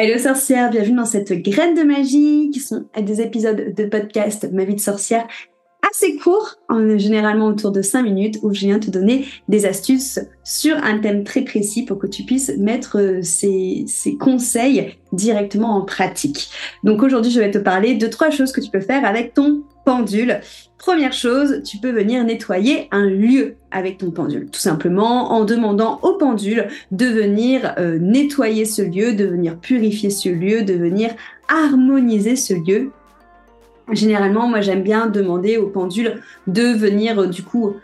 Hello sorcière, bienvenue dans cette graine de magie qui sont des épisodes de podcast Ma vie de sorcière assez courts, généralement autour de 5 minutes, où je viens te donner des astuces sur un thème très précis pour que tu puisses mettre euh, ces, ces conseils directement en pratique. Donc aujourd'hui, je vais te parler de trois choses que tu peux faire avec ton pendule. Première chose, tu peux venir nettoyer un lieu avec ton pendule. Tout simplement en demandant au pendule de venir euh, nettoyer ce lieu, de venir purifier ce lieu, de venir harmoniser ce lieu. Généralement, moi j'aime bien demander au pendule de venir euh, du coup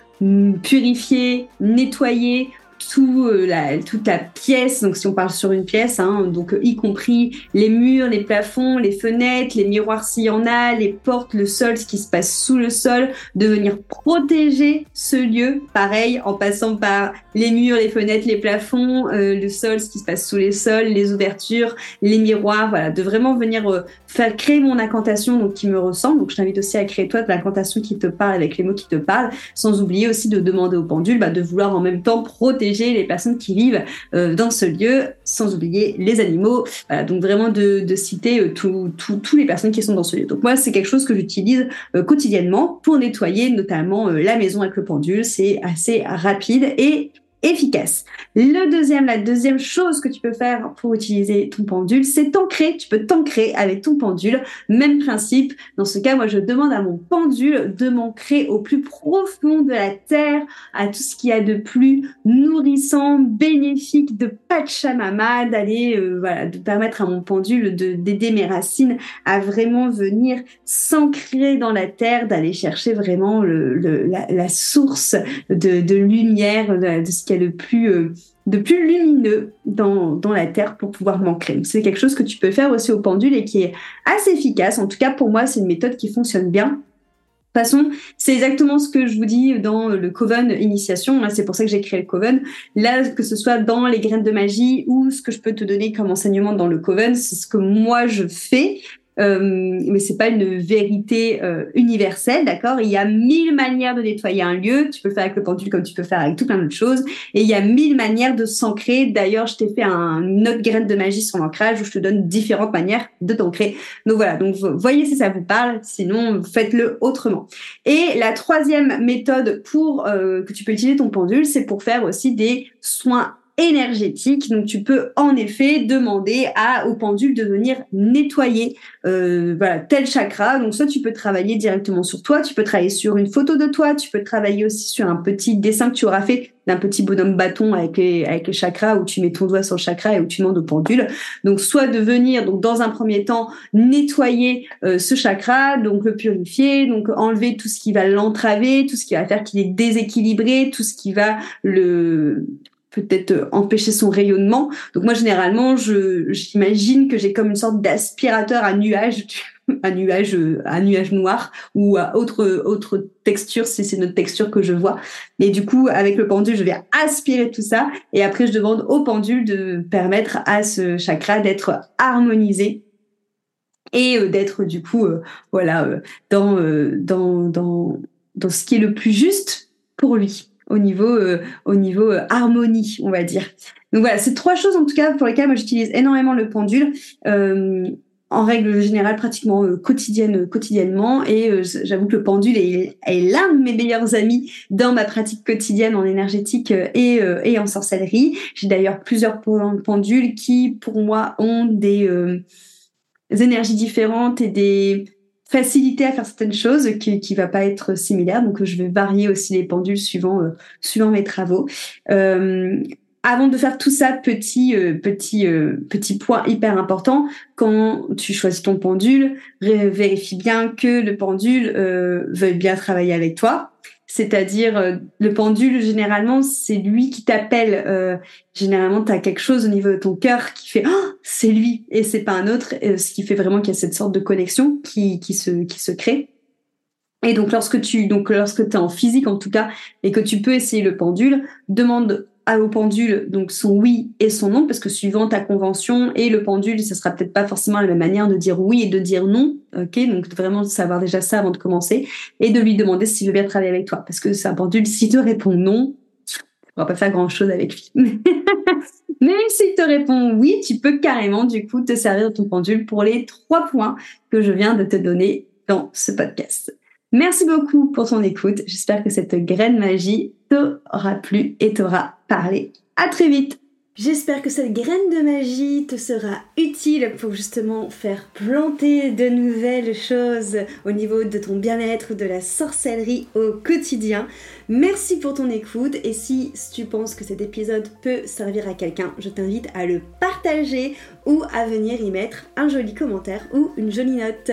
purifier, nettoyer, tout, euh, la, toute la pièce, donc si on parle sur une pièce, hein, donc euh, y compris les murs, les plafonds, les fenêtres, les miroirs s'il y en a, les portes, le sol, ce qui se passe sous le sol, de venir protéger ce lieu, pareil, en passant par les murs, les fenêtres, les plafonds, euh, le sol, ce qui se passe sous les sols, les ouvertures, les miroirs, voilà, de vraiment venir faire créer mon incantation donc qui me ressemble. Donc je t'invite aussi à créer toi de l'incantation qui te parle avec les mots qui te parlent, sans oublier aussi de demander au pendule bah, de vouloir en même temps protéger les personnes qui vivent euh, dans ce lieu, sans oublier les animaux. donc vraiment de, citer euh, tous les personnes qui sont dans ce lieu. Donc moi, c'est quelque chose que j'utilise euh, quotidiennement pour nettoyer notamment la maison avec le pendule. C'est assez rapide et efficace. Le deuxième, la deuxième chose que tu peux faire pour utiliser ton pendule, c'est t'ancrer. Tu peux t'ancrer avec ton pendule. Même principe. Dans ce cas, moi, je demande à mon pendule de m'ancrer au plus profond de la terre, à tout ce qu'il y a de plus nourrissant, bénéfique, de Pachamama, d'aller, euh, voilà, de permettre à mon pendule de d'aider mes racines à vraiment venir s'ancrer dans la terre, d'aller chercher vraiment la, source de, de lumière, de, de ce qu'il y a le plus, euh, plus lumineux dans, dans la Terre pour pouvoir m'ancrer. C'est quelque chose que tu peux faire aussi au pendule et qui est assez efficace. En tout cas, pour moi, c'est une méthode qui fonctionne bien. De toute façon, c'est exactement ce que je vous dis dans le Coven Initiation. C'est pour ça que j'ai créé le Coven. Là, que ce soit dans les graines de magie ou ce que je peux te donner comme enseignement dans le Coven, c'est ce que moi je fais. Euh, mais c'est pas une vérité euh, universelle, d'accord? Il y a mille manières de nettoyer un lieu. Tu peux faire avec le pendule comme tu peux faire avec tout plein d'autres choses. Et il y a mille manières de s'ancrer. D'ailleurs, je t'ai fait un, une autre graine de magie sur l'ancrage où je te donne différentes manières de t'ancrer. Donc voilà. Donc voyez si ça vous parle. Sinon, faites-le autrement. Et la troisième méthode pour euh, que tu peux utiliser ton pendule, c'est pour faire aussi des soins énergétique. Donc tu peux en effet demander à au pendule de venir nettoyer euh, voilà tel chakra. Donc soit tu peux travailler directement sur toi, tu peux travailler sur une photo de toi, tu peux travailler aussi sur un petit dessin que tu auras fait d'un petit bonhomme bâton avec les, avec les chakras où tu mets ton doigt sur le chakra et où tu demandes au pendule. Donc soit de venir donc dans un premier temps nettoyer euh, ce chakra, donc le purifier, donc enlever tout ce qui va l'entraver, tout ce qui va faire qu'il est déséquilibré, tout ce qui va le peut-être euh, empêcher son rayonnement. Donc moi généralement, j'imagine que j'ai comme une sorte d'aspirateur à nuages, un nuage euh, un nuage noir ou à autre autre texture si c'est notre texture que je vois. Et du coup, avec le pendule, je vais aspirer tout ça et après je demande au pendule de permettre à ce chakra d'être harmonisé et euh, d'être du coup voilà dans dans dans dans ce qui est le plus juste pour lui au niveau, euh, au niveau euh, harmonie, on va dire. Donc voilà, c'est trois choses en tout cas pour lesquelles moi j'utilise énormément le pendule. Euh, en règle générale, pratiquement quotidienne, quotidiennement. Et j'avoue que le pendule est, est l'un de mes meilleurs amis dans ma pratique quotidienne en énergétique et, et en sorcellerie. J'ai d'ailleurs plusieurs pendules qui, pour moi, ont des énergies différentes et des facilité à faire certaines choses qui qui va pas être similaire. Donc je vais varier aussi les pendules suivant euh, suivant mes travaux. Euh, avant de faire tout ça, petit euh, petit petit point hyper important, quand tu choisis ton pendule, vérifie bien que le pendule veuille bien travailler avec toi. C'est-à-dire, euh, le pendule, généralement, c'est lui qui t'appelle. Euh, généralement, tu as quelque chose au niveau de ton cœur qui fait oh, c'est lui et c'est pas un autre, ce qui fait vraiment qu'il y a cette sorte de connexion qui, qui, se, qui se crée. Et donc, lorsque tu donc lorsque es en physique, en tout cas, et que tu peux essayer le pendule, demande au pendule donc son oui et son non parce que suivant ta convention et le pendule ce sera peut-être pas forcément la même manière de dire oui et de dire non ok? Donc vraiment savoir déjà ça avant de commencer et de lui demander s'il veut bien travailler avec toi. Parce que c'est un pendule s'il te répond non on va pas faire grand chose avec lui. Mais s'il te répond oui, tu peux carrément du coup te servir de ton pendule pour les trois points que je viens de te donner dans ce podcast. Merci beaucoup pour ton écoute. J'espère que cette graine magie t'aura plu et t'aura parlé. À très vite. J'espère que cette graine de magie te sera utile pour justement faire planter de nouvelles choses au niveau de ton bien-être, de la sorcellerie au quotidien. Merci pour ton écoute et si tu penses que cet épisode peut servir à quelqu'un, je t'invite à le partager ou à venir y mettre un joli commentaire ou une jolie note.